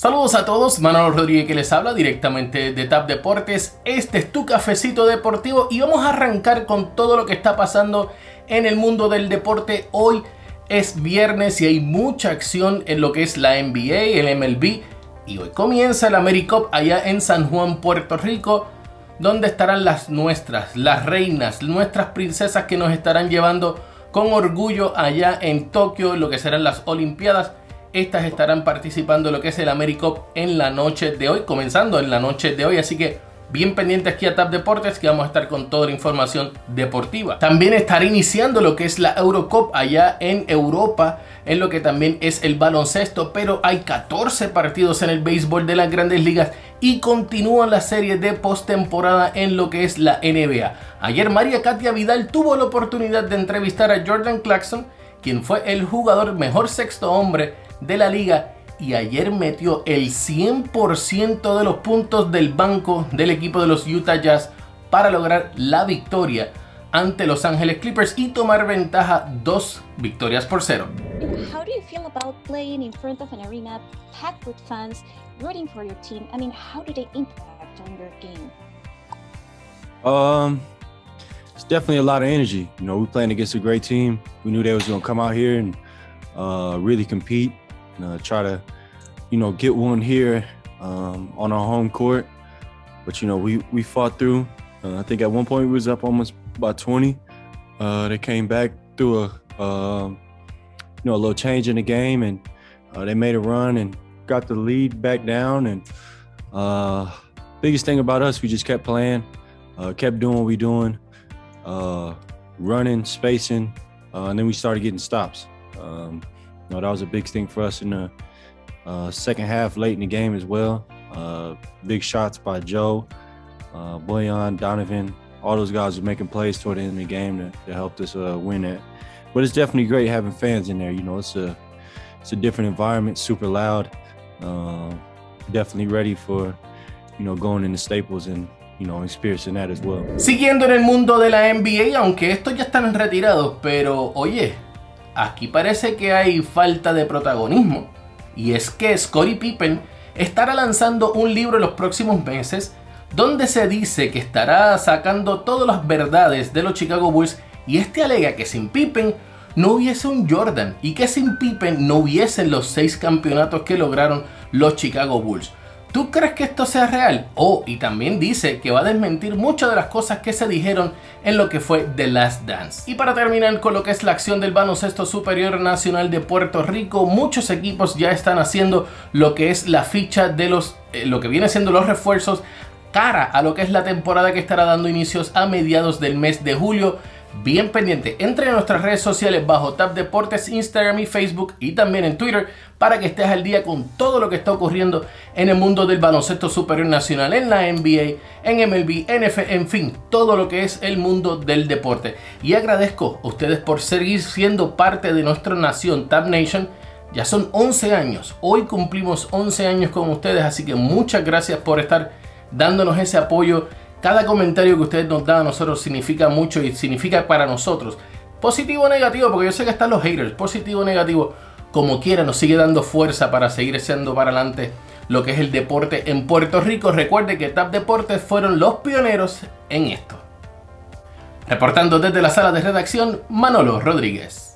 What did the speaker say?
Saludos a todos, Manolo Rodríguez que les habla directamente de TAP Deportes. Este es tu cafecito deportivo y vamos a arrancar con todo lo que está pasando en el mundo del deporte. Hoy es viernes y hay mucha acción en lo que es la NBA, el MLB y hoy comienza el AmeriCup allá en San Juan, Puerto Rico, donde estarán las nuestras, las reinas, nuestras princesas que nos estarán llevando con orgullo allá en Tokio, lo que serán las Olimpiadas estas estarán participando en lo que es el AmeriCup en la noche de hoy, comenzando en la noche de hoy, así que bien pendiente aquí a TAP Deportes que vamos a estar con toda la información deportiva. También estará iniciando lo que es la Eurocup allá en Europa, en lo que también es el baloncesto, pero hay 14 partidos en el béisbol de las grandes ligas y continúa la serie de postemporada en lo que es la NBA. Ayer María Katia Vidal tuvo la oportunidad de entrevistar a Jordan Clarkson, quien fue el jugador mejor sexto hombre de la liga y ayer metió el 100% de los puntos del banco del equipo de los Utah Jazz para lograr la victoria ante Los Ángeles Clippers y tomar ventaja dos victorias por cero. How do you feel about playing in front of an arena packed with fans, rooting for your team? I mean, how do they impact on your game? Um, it's definitely a lot of energy. You know, we're playing against a great team. We knew they was going to come out here and uh, really compete uh, try to, you know, get one here um, on our home court. But you know, we we fought through. Uh, I think at one point we was up almost by 20. Uh, they came back through a, um, you know, a little change in the game, and uh, they made a run and got the lead back down. And uh, biggest thing about us, we just kept playing, uh, kept doing what we doing, running, spacing, and then we started getting stops. Um, know, that was a big thing for us in the uh, second half, late in the game as well. Uh, big shots by Joe, uh, Boyan, Donovan, all those guys were making plays toward the end of the game to, to help us uh, win it. But it's definitely great having fans in there. You know, it's a it's a different environment, super loud. Uh, definitely ready for you know going into Staples and you know experiencing that as well. Siguiendo en el mundo de la NBA, aunque estos ya están retirados, pero oye, aquí parece que hay falta de protagonismo. Y es que Scottie Pippen estará lanzando un libro en los próximos meses donde se dice que estará sacando todas las verdades de los Chicago Bulls y este alega que sin Pippen no hubiese un Jordan y que sin Pippen no hubiesen los seis campeonatos que lograron los Chicago Bulls. ¿Tú crees que esto sea real? Oh, y también dice que va a desmentir muchas de las cosas que se dijeron en lo que fue The Last Dance. Y para terminar con lo que es la acción del baloncesto superior nacional de Puerto Rico, muchos equipos ya están haciendo lo que es la ficha de los, eh, lo que viene siendo los refuerzos cara a lo que es la temporada que estará dando inicios a mediados del mes de julio bien pendiente. Entre en nuestras redes sociales bajo Tap Deportes, Instagram y Facebook y también en Twitter para que estés al día con todo lo que está ocurriendo en el mundo del baloncesto superior nacional, en la NBA, en MLB, NFL, en fin, todo lo que es el mundo del deporte. Y agradezco a ustedes por seguir siendo parte de nuestra nación, Tap Nation. Ya son 11 años, hoy cumplimos 11 años con ustedes, así que muchas gracias por estar dándonos ese apoyo cada comentario que ustedes nos dan a nosotros significa mucho y significa para nosotros. Positivo o negativo, porque yo sé que están los haters. Positivo o negativo, como quiera, nos sigue dando fuerza para seguir echando para adelante lo que es el deporte en Puerto Rico. Recuerde que TAP Deportes fueron los pioneros en esto. Reportando desde la sala de redacción, Manolo Rodríguez.